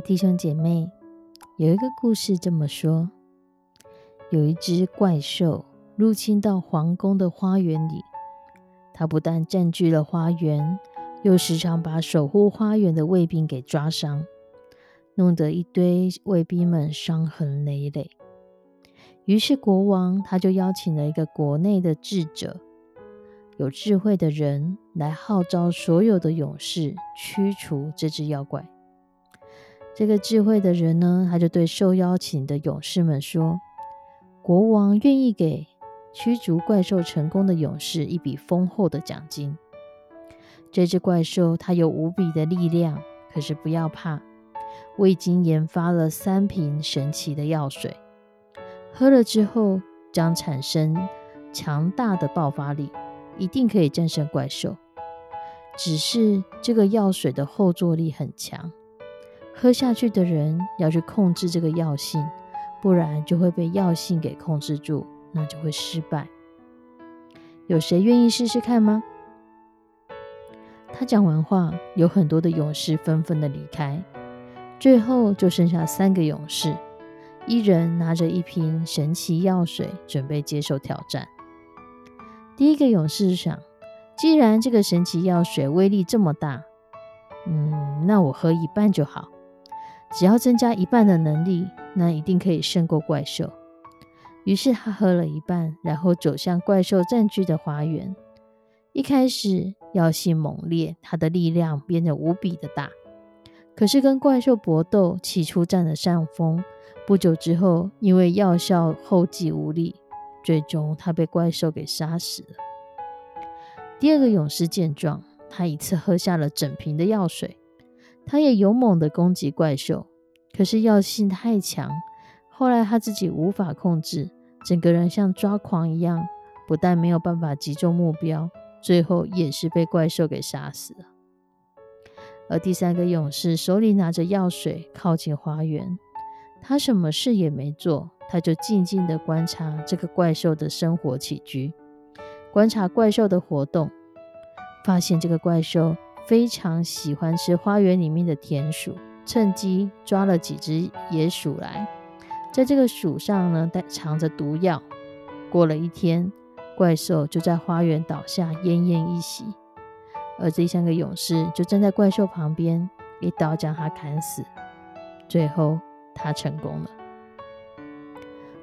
弟兄姐妹，有一个故事这么说：有一只怪兽入侵到皇宫的花园里，它不但占据了花园，又时常把守护花园的卫兵给抓伤，弄得一堆卫兵们伤痕累累。于是国王他就邀请了一个国内的智者、有智慧的人来号召所有的勇士驱除这只妖怪。这个智慧的人呢，他就对受邀请的勇士们说：“国王愿意给驱逐怪兽成功的勇士一笔丰厚的奖金。这只怪兽它有无比的力量，可是不要怕，我已经研发了三瓶神奇的药水，喝了之后将产生强大的爆发力，一定可以战胜怪兽。只是这个药水的后坐力很强。”喝下去的人要去控制这个药性，不然就会被药性给控制住，那就会失败。有谁愿意试试看吗？他讲完话，有很多的勇士纷纷的离开，最后就剩下三个勇士，一人拿着一瓶神奇药水，准备接受挑战。第一个勇士想，既然这个神奇药水威力这么大，嗯，那我喝一半就好。只要增加一半的能力，那一定可以胜过怪兽。于是他喝了一半，然后走向怪兽占据的花园。一开始药性猛烈，他的力量变得无比的大。可是跟怪兽搏斗，起初占了上风。不久之后，因为药效后继无力，最终他被怪兽给杀死了。第二个勇士见状，他一次喝下了整瓶的药水。他也勇猛的攻击怪兽，可是药性太强，后来他自己无法控制，整个人像抓狂一样，不但没有办法击中目标，最后也是被怪兽给杀死了。而第三个勇士手里拿着药水，靠近花园，他什么事也没做，他就静静的观察这个怪兽的生活起居，观察怪兽的活动，发现这个怪兽。非常喜欢吃花园里面的田鼠，趁机抓了几只野鼠来，在这个鼠上呢带藏着毒药。过了一天，怪兽就在花园倒下，奄奄一息。而这三个勇士就站在怪兽旁边，一刀将他砍死。最后，他成功了。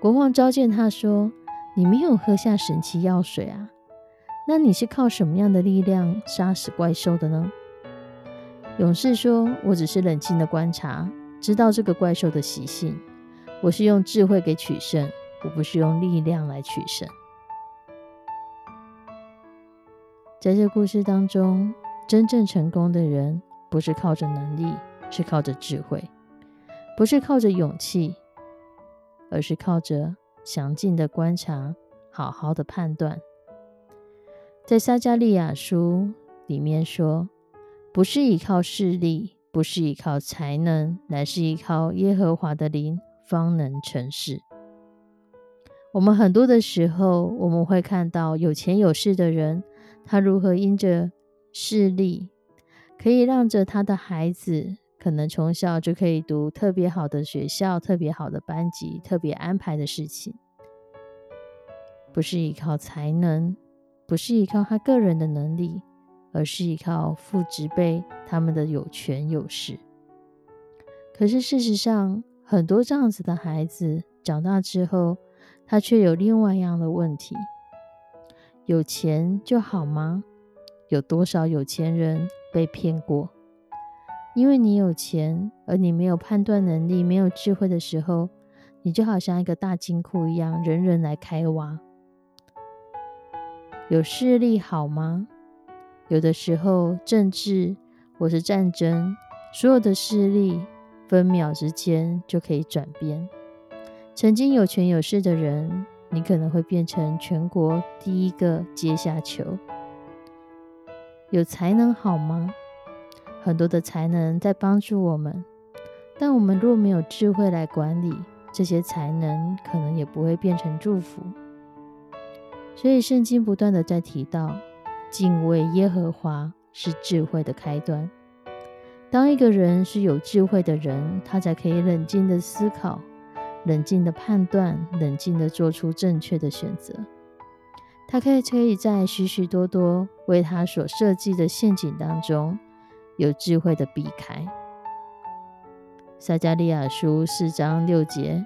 国王召见他说：“你没有喝下神奇药水啊？”那你是靠什么样的力量杀死怪兽的呢？勇士说：“我只是冷静的观察，知道这个怪兽的习性。我是用智慧给取胜，我不是用力量来取胜。”在这故事当中，真正成功的人不是靠着能力，是靠着智慧；不是靠着勇气，而是靠着详尽的观察，好好的判断。在撒加利亚书里面说：“不是依靠势力，不是依靠才能，乃是依靠耶和华的灵，方能成事。”我们很多的时候，我们会看到有钱有势的人，他如何因着势力，可以让着他的孩子，可能从小就可以读特别好的学校、特别好的班级、特别安排的事情，不是依靠才能。不是依靠他个人的能力，而是依靠父执辈他们的有权有势。可是事实上，很多这样子的孩子长大之后，他却有另外一样的问题：有钱就好吗？有多少有钱人被骗过？因为你有钱，而你没有判断能力、没有智慧的时候，你就好像一个大金库一样，人人来开挖。有势力好吗？有的时候，政治或是战争，所有的势力分秒之间就可以转变。曾经有权有势的人，你可能会变成全国第一个阶下囚。有才能好吗？很多的才能在帮助我们，但我们若没有智慧来管理这些才能，可能也不会变成祝福。所以圣经不断的在提到，敬畏耶和华是智慧的开端。当一个人是有智慧的人，他才可以冷静的思考、冷静的判断、冷静的做出正确的选择。他可以可以在许许多多为他所设计的陷阱当中，有智慧的避开。撒加利亚书四章六节，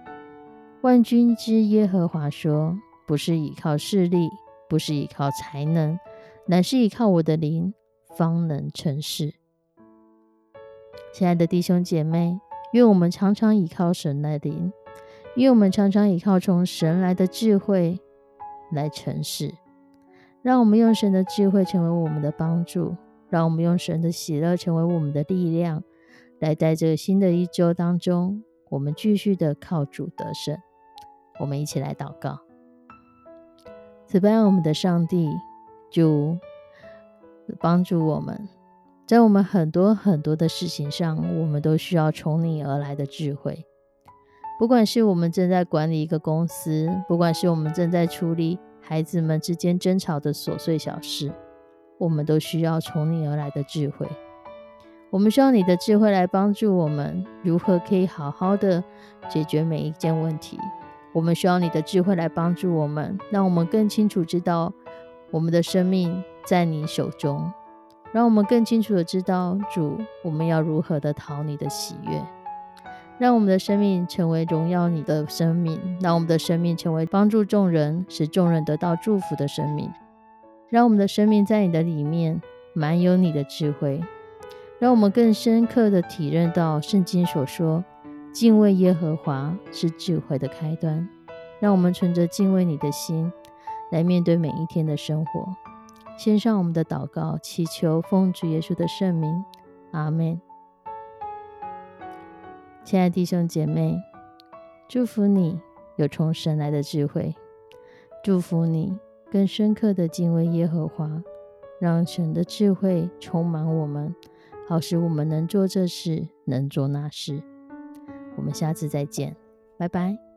万军之耶和华说：“不是依靠势力，不是依靠才能，乃是依靠我的灵，方能成事。”亲爱的弟兄姐妹，愿我们常常依靠神的灵，愿我们常常依靠从神来的智慧。来成事，让我们用神的智慧成为我们的帮助，让我们用神的喜乐成为我们的力量，来在这个新的一周当中，我们继续的靠主得胜。我们一起来祷告，此般我们的上帝就帮助我们，在我们很多很多的事情上，我们都需要从你而来的智慧。不管是我们正在管理一个公司，不管是我们正在处理孩子们之间争吵的琐碎小事，我们都需要从你而来的智慧。我们需要你的智慧来帮助我们如何可以好好的解决每一件问题。我们需要你的智慧来帮助我们，让我们更清楚知道我们的生命在你手中，让我们更清楚的知道主，我们要如何的讨你的喜悦。让我们的生命成为荣耀你的生命，让我们的生命成为帮助众人、使众人得到祝福的生命。让我们的生命在你的里面满有你的智慧，让我们更深刻的体认到圣经所说：敬畏耶和华是智慧的开端。让我们存着敬畏你的心来面对每一天的生活。献上我们的祷告，祈求奉主耶稣的圣名，阿门。亲爱的弟兄姐妹，祝福你有从神来的智慧，祝福你更深刻的敬畏耶和华，让神的智慧充满我们，好使我们能做这事，能做那事。我们下次再见，拜拜。